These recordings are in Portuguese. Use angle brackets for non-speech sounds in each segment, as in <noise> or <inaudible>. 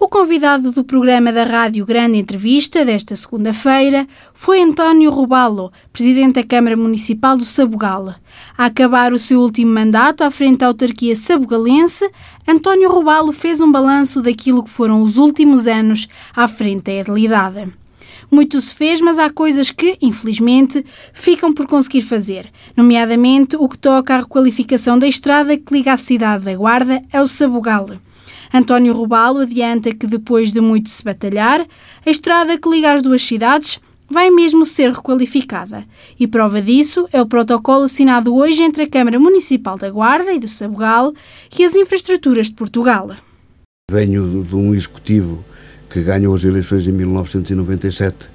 O convidado do programa da Rádio Grande Entrevista desta segunda-feira foi António Rubalo, presidente da Câmara Municipal do Sabugal. A acabar o seu último mandato à frente da autarquia sabugalense, António Rubalo fez um balanço daquilo que foram os últimos anos à frente da edilidade. Muito se fez, mas há coisas que, infelizmente, ficam por conseguir fazer, nomeadamente o que toca à requalificação da estrada que liga a cidade da Guarda ao Sabugal. António Rubalo adianta que depois de muito se batalhar, a estrada que liga as duas cidades vai mesmo ser requalificada. E prova disso é o protocolo assinado hoje entre a Câmara Municipal da Guarda e do Sabugal e as infraestruturas de Portugal. Venho de um executivo que ganhou as eleições em 1997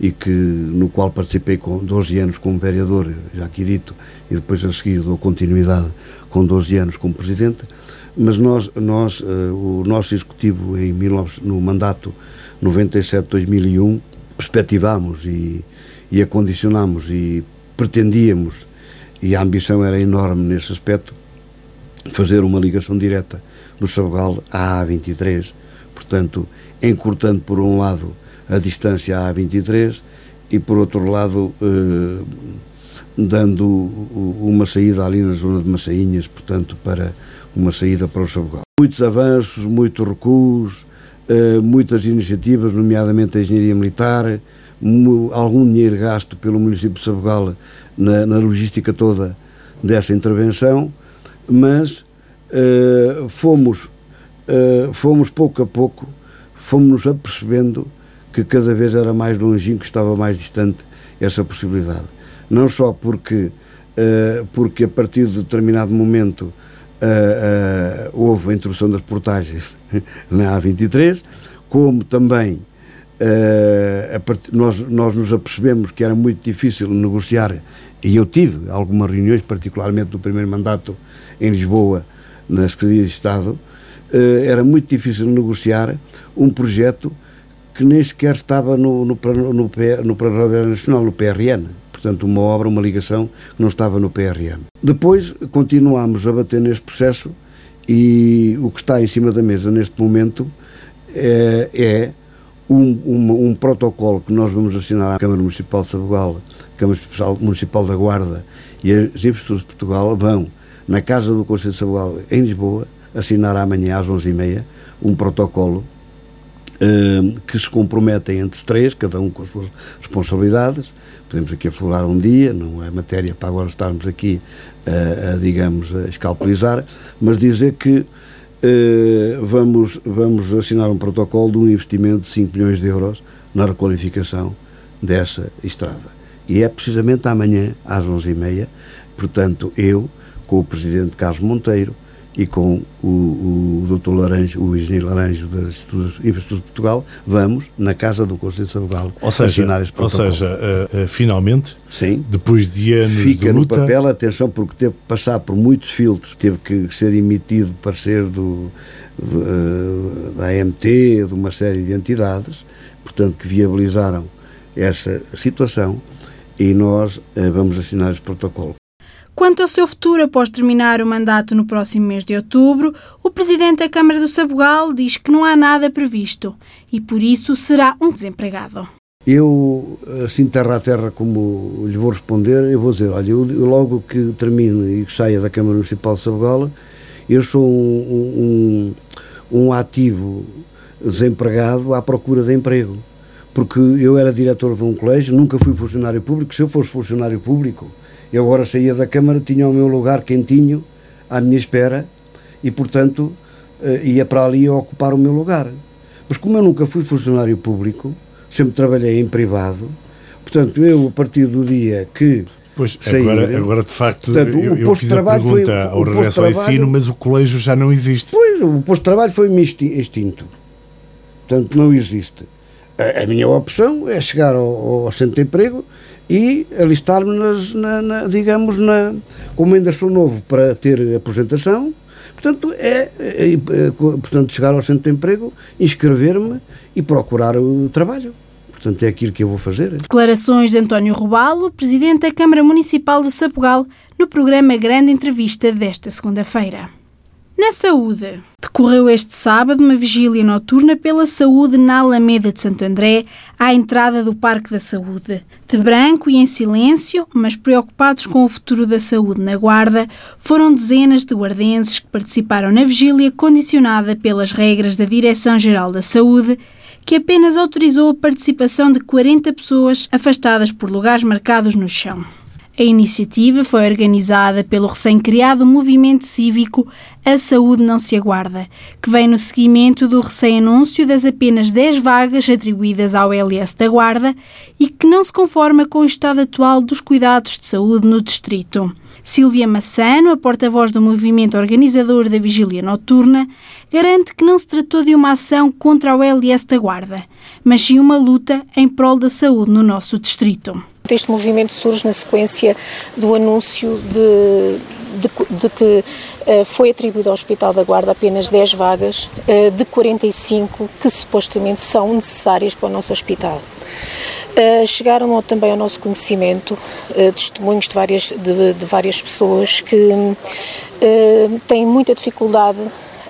e que, no qual participei com 12 anos como vereador, já aqui dito, e depois a seguir dou continuidade com 12 anos como presidente mas nós, nós uh, o nosso executivo em 19, no mandato 97-2001 perspectivámos e, e acondicionámos e pretendíamos e a ambição era enorme nesse aspecto fazer uma ligação direta do Sabugal à A23 portanto encurtando por um lado a distância à A23 e por outro lado uh, dando uma saída ali na zona de Massainhas portanto para uma saída para o Sabugal. Muitos avanços, muitos recuos, uh, muitas iniciativas, nomeadamente a engenharia militar, algum dinheiro gasto pelo município de Sabugal na, na logística toda dessa intervenção, mas uh, fomos, uh, fomos pouco a pouco, fomos-nos apercebendo que cada vez era mais longínquo, estava mais distante essa possibilidade. Não só porque, porque a partir de determinado momento uh, uh, houve a introdução das portagens <laughs> na A23, como também uh, part... nós, nós nos apercebemos que era muito difícil negociar, e eu tive algumas reuniões, particularmente no primeiro mandato em Lisboa, na Secretaria de Estado, era muito difícil negociar um projeto que nem sequer estava no, no, no, no, no Plano Nacional, no PRN portanto, uma obra, uma ligação que não estava no PRM. Depois continuámos a bater neste processo e o que está em cima da mesa neste momento é, é um, um, um, protocolo que nós vamos assinar à Câmara Municipal de Sabugal, Câmara Municipal da Guarda e as Infraestruturas de Portugal vão na Casa do Conselho de Sabugal, em Lisboa, assinar amanhã às 11h30 um protocolo que se comprometem entre os três, cada um com as suas responsabilidades, podemos aqui aflorar um dia, não é matéria para agora estarmos aqui a, a digamos, a escalpelizar, mas dizer que uh, vamos, vamos assinar um protocolo de um investimento de 5 milhões de euros na requalificação dessa estrada. E é precisamente amanhã, às 11h30, portanto, eu, com o Presidente Carlos Monteiro, e com o, o Dr. Laranjo, o engenheiro Laranjo da Infraestrutura de Portugal, vamos na Casa do Conselho de Sabugal assinar este protocolo. Ou seja, uh, uh, finalmente, Sim. depois de anos Fica de luta... no papel, atenção, porque teve que passar por muitos filtros, teve que ser emitido parecer do, do uh, da AMT, de uma série de entidades, portanto, que viabilizaram essa situação e nós vamos assinar este protocolo. Quanto ao seu futuro após terminar o mandato no próximo mês de outubro, o presidente da Câmara do Sabugal diz que não há nada previsto e por isso será um desempregado. Eu, assim terra a terra como lhe vou responder, eu vou dizer, olha, eu, logo que termine e que saia da Câmara Municipal de Sabugal, eu sou um, um, um ativo desempregado à procura de emprego. Porque eu era diretor de um colégio, nunca fui funcionário público. Se eu fosse funcionário público, eu agora saía da Câmara, tinha o meu lugar quentinho à minha espera e, portanto, eh, ia para ali a ocupar o meu lugar. Mas como eu nunca fui funcionário público, sempre trabalhei em privado, portanto, eu, a partir do dia que Pois, agora, agora de facto, Portanto, eu, eu fiz a pergunta foi, ao regresso ao ensino, mas o colégio já não existe. Pois, o posto de trabalho foi-me extinto. Portanto, não existe. A, a, minha opção é chegar ao, ao centro de emprego e alistar-me, na, na, digamos, na, ainda sou novo para ter aposentação, portanto, é, é, é, portanto chegar ao centro de emprego, inscrever-me e procurar o trabalho. Portanto, é aquilo que eu vou fazer. Declarações de António Robalo, Presidente da Câmara Municipal do Sapugal, no programa Grande Entrevista desta segunda-feira. Na saúde, decorreu este sábado uma vigília noturna pela saúde na Alameda de Santo André, à entrada do Parque da Saúde. De branco e em silêncio, mas preocupados com o futuro da saúde na Guarda, foram dezenas de guardenses que participaram na vigília condicionada pelas regras da Direção-Geral da Saúde, que apenas autorizou a participação de 40 pessoas afastadas por lugares marcados no chão. A iniciativa foi organizada pelo recém-criado movimento cívico A Saúde Não Se Aguarda, que vem no seguimento do recém-anúncio das apenas 10 vagas atribuídas ao LS da Guarda e que não se conforma com o estado atual dos cuidados de saúde no distrito. Silvia Massano, a porta-voz do movimento organizador da Vigília Noturna, garante que não se tratou de uma ação contra o LS da Guarda, mas sim uma luta em prol da saúde no nosso distrito. Este movimento surge na sequência do anúncio de, de, de que uh, foi atribuído ao Hospital da Guarda apenas 10 vagas uh, de 45 que supostamente são necessárias para o nosso hospital. Chegaram também ao nosso conhecimento uh, testemunhos de várias, de, de várias pessoas que uh, têm muita dificuldade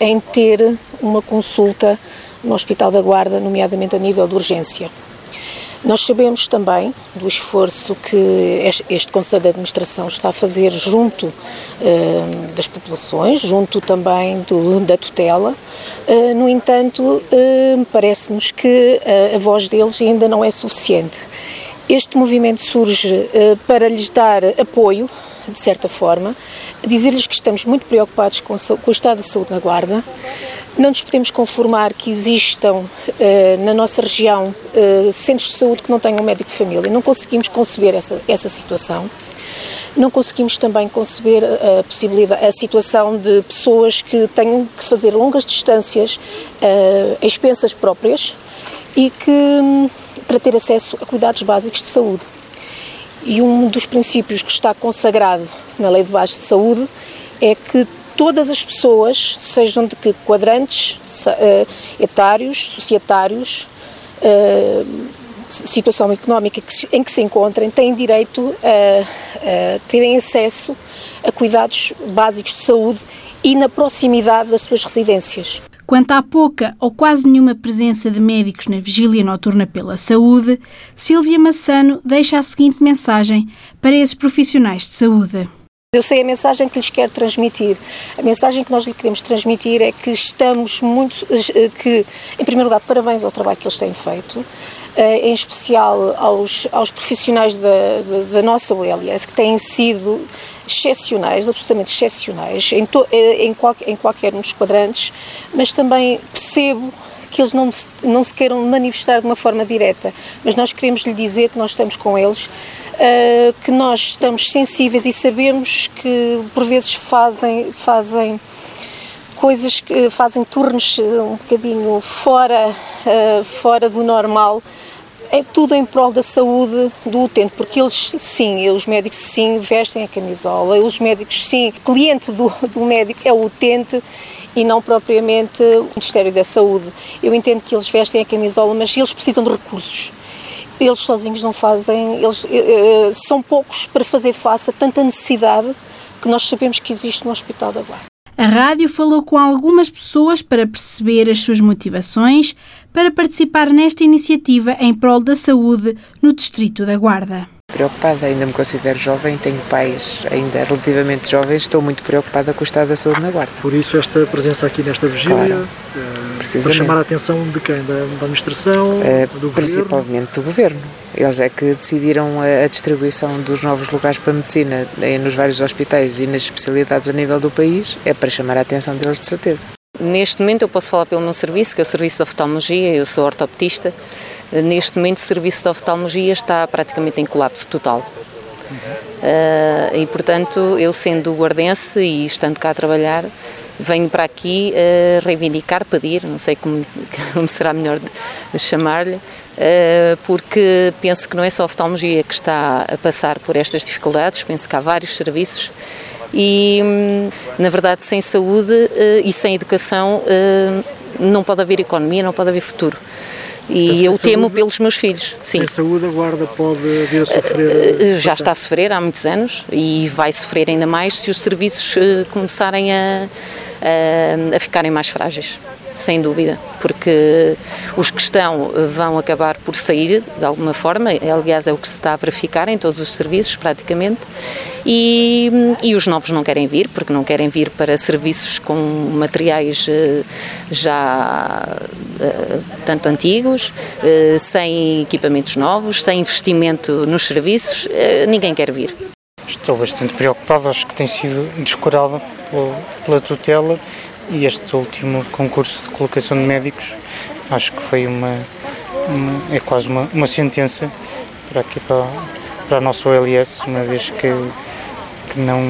em ter uma consulta no Hospital da Guarda, nomeadamente a nível de urgência. Nós sabemos também do esforço que este Conselho de Administração está a fazer junto uh, das populações, junto também do, da tutela. Uh, no entanto, uh, parece-nos que a voz deles ainda não é suficiente. Este movimento surge para lhes dar apoio, de certa forma, dizer-lhes que estamos muito preocupados com, com o estado de saúde na Guarda, não nos podemos conformar que existam uh, na nossa região uh, centros de saúde que não tenham médico de família. Não conseguimos conceber essa, essa situação. Não conseguimos também conceber a possibilidade, a situação de pessoas que tenham que fazer longas distâncias uh, expensas próprias e que hum, para ter acesso a cuidados básicos de saúde. E um dos princípios que está consagrado na Lei de Base de Saúde é que todas as pessoas, sejam de que quadrantes uh, etários, societários, uh, situação económica em que se encontrem, têm direito a, a terem acesso a cuidados básicos de saúde e na proximidade das suas residências. Quanto à pouca ou quase nenhuma presença de médicos na vigília noturna pela saúde, Silvia Massano deixa a seguinte mensagem para esses profissionais de saúde. Eu sei a mensagem que lhes quero transmitir. A mensagem que nós lhe queremos transmitir é que estamos muito. Eh, que, em primeiro lugar, parabéns ao trabalho que eles têm feito, eh, em especial aos, aos profissionais da, da, da nossa OLS, que têm sido excepcionais, absolutamente excepcionais, em, to, eh, em, qual, em qualquer um dos quadrantes, mas também percebo que eles não, não se queiram manifestar de uma forma direta, mas nós queremos lhe dizer que nós estamos com eles uh, que nós estamos sensíveis e sabemos que por vezes fazem, fazem coisas que fazem turnos um bocadinho fora, uh, fora do normal. É tudo em prol da saúde do utente, porque eles sim, os médicos sim vestem a camisola, os médicos sim, cliente do, do médico é o utente e não propriamente o Ministério da Saúde. Eu entendo que eles vestem a camisola, mas eles precisam de recursos eles sozinhos não fazem, eles uh, são poucos para fazer face a tanta necessidade que nós sabemos que existe no Hospital da Guarda. A rádio falou com algumas pessoas para perceber as suas motivações para participar nesta iniciativa em prol da saúde no Distrito da Guarda preocupada, ainda me considero jovem, tenho pais ainda relativamente jovens, estou muito preocupada com o estado da saúde na Guarda. Por isso esta presença aqui nesta vigília, claro, uh, para chamar a atenção de quem? Da, da administração, uh, do Principalmente governo? do governo. Eles é que decidiram a, a distribuição dos novos lugares para a medicina nos vários hospitais e nas especialidades a nível do país, é para chamar a atenção deles de certeza. Neste momento eu posso falar pelo meu serviço, que é o serviço de oftalmologia, eu sou ortopedista, Neste momento, o serviço de oftalmologia está praticamente em colapso total. Uh, e, portanto, eu sendo guardense e estando cá a trabalhar, venho para aqui uh, reivindicar, pedir, não sei como, <laughs> como será melhor chamar-lhe, uh, porque penso que não é só a oftalmologia que está a passar por estas dificuldades, penso que há vários serviços e, hum, na verdade, sem saúde uh, e sem educação não pode haver economia, não pode haver futuro. E eu temo saúde, pelos meus filhos. Sim. Sem saúde, a guarda pode vir a sofrer. Eh, eh, já está a sofrer há muitos anos e vai sofrer ainda mais se os serviços eh, começarem a, a ficarem mais frágeis sem dúvida, porque os que estão vão acabar por sair de alguma forma, aliás, é o que se está a verificar em todos os serviços, praticamente, e, e os novos não querem vir, porque não querem vir para serviços com materiais eh, já eh, tanto antigos, eh, sem equipamentos novos, sem investimento nos serviços, ninguém quer vir. Estou bastante preocupado, acho que tem sido descurado pela tutela e este último concurso de colocação de médicos acho que foi uma, uma é quase uma, uma sentença para aqui para, para a nossa OLS, uma vez que, que não,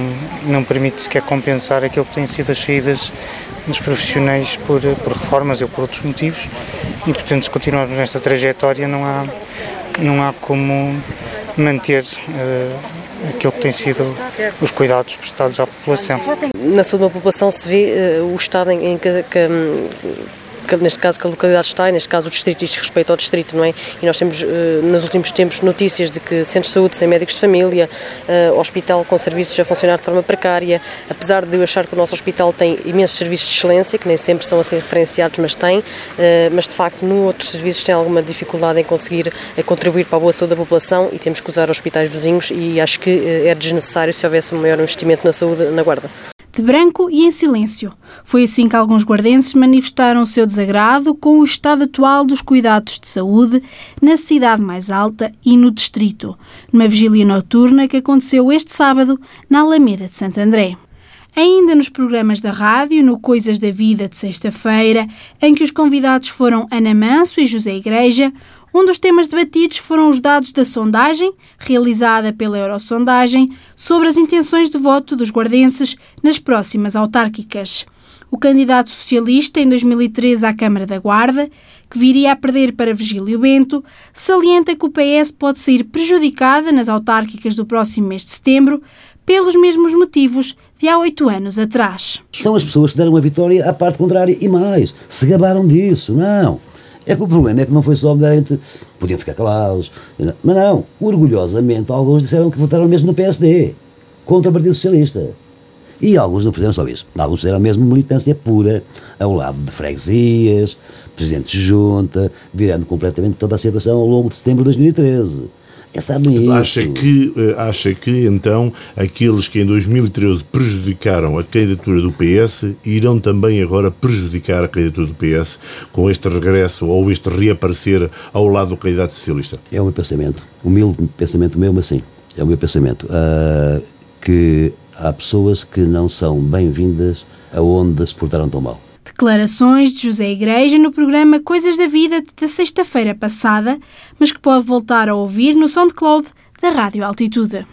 não permite sequer compensar aquilo que têm sido as saídas dos profissionais por, por reformas ou por outros motivos. E portanto se continuarmos nesta trajetória não há, não há como manter uh, aquilo que tem sido os cuidados prestados à população. Na saúde da população se vê uh, o estado em, em que, que neste caso que a localidade está, e neste caso o distrito diz respeito ao distrito, não é? E nós temos eh, nos últimos tempos notícias de que centros de saúde sem médicos de família, eh, hospital com serviços a funcionar de forma precária, apesar de eu achar que o nosso hospital tem imensos serviços de excelência, que nem sempre são assim referenciados, mas tem, eh, mas de facto no outros serviços tem alguma dificuldade em conseguir contribuir para a boa saúde da população e temos que usar hospitais vizinhos e acho que é desnecessário se houvesse um maior investimento na saúde na Guarda de branco e em silêncio. Foi assim que alguns guardenses manifestaram o seu desagrado com o estado atual dos cuidados de saúde na cidade mais alta e no distrito, numa vigília noturna que aconteceu este sábado na Alameda de Santo André. Ainda nos programas da rádio, no Coisas da Vida de sexta-feira, em que os convidados foram Ana Manso e José Igreja, um dos temas debatidos foram os dados da sondagem, realizada pela Eurosondagem, sobre as intenções de voto dos guardenses nas próximas autárquicas. O candidato socialista em 2013 à Câmara da Guarda, que viria a perder para Virgílio Bento, salienta que o PS pode sair prejudicada nas autárquicas do próximo mês de setembro pelos mesmos motivos de há oito anos atrás. São as pessoas que deram a vitória à parte contrária e mais, se gabaram disso, não. É que o problema é que não foi só meramente. Podiam ficar calados. Mas não, orgulhosamente, alguns disseram que votaram mesmo no PSD, contra o Partido Socialista. E alguns não fizeram só isso. Alguns fizeram mesmo militância pura, ao lado de freguesias, presidentes de junta, virando completamente toda a situação ao longo de setembro de 2013. Acha que, eh, acha que então aqueles que em 2013 prejudicaram a candidatura do PS irão também agora prejudicar a candidatura do PS com este regresso ou este reaparecer ao lado do candidato socialista? É o meu pensamento, humilde pensamento meu, mas sim, é o meu pensamento. Uh, que há pessoas que não são bem-vindas aonde se portaram tão mal. Declarações de José Igreja no programa Coisas da Vida da sexta-feira passada, mas que pode voltar a ouvir no SoundCloud da Rádio Altitude.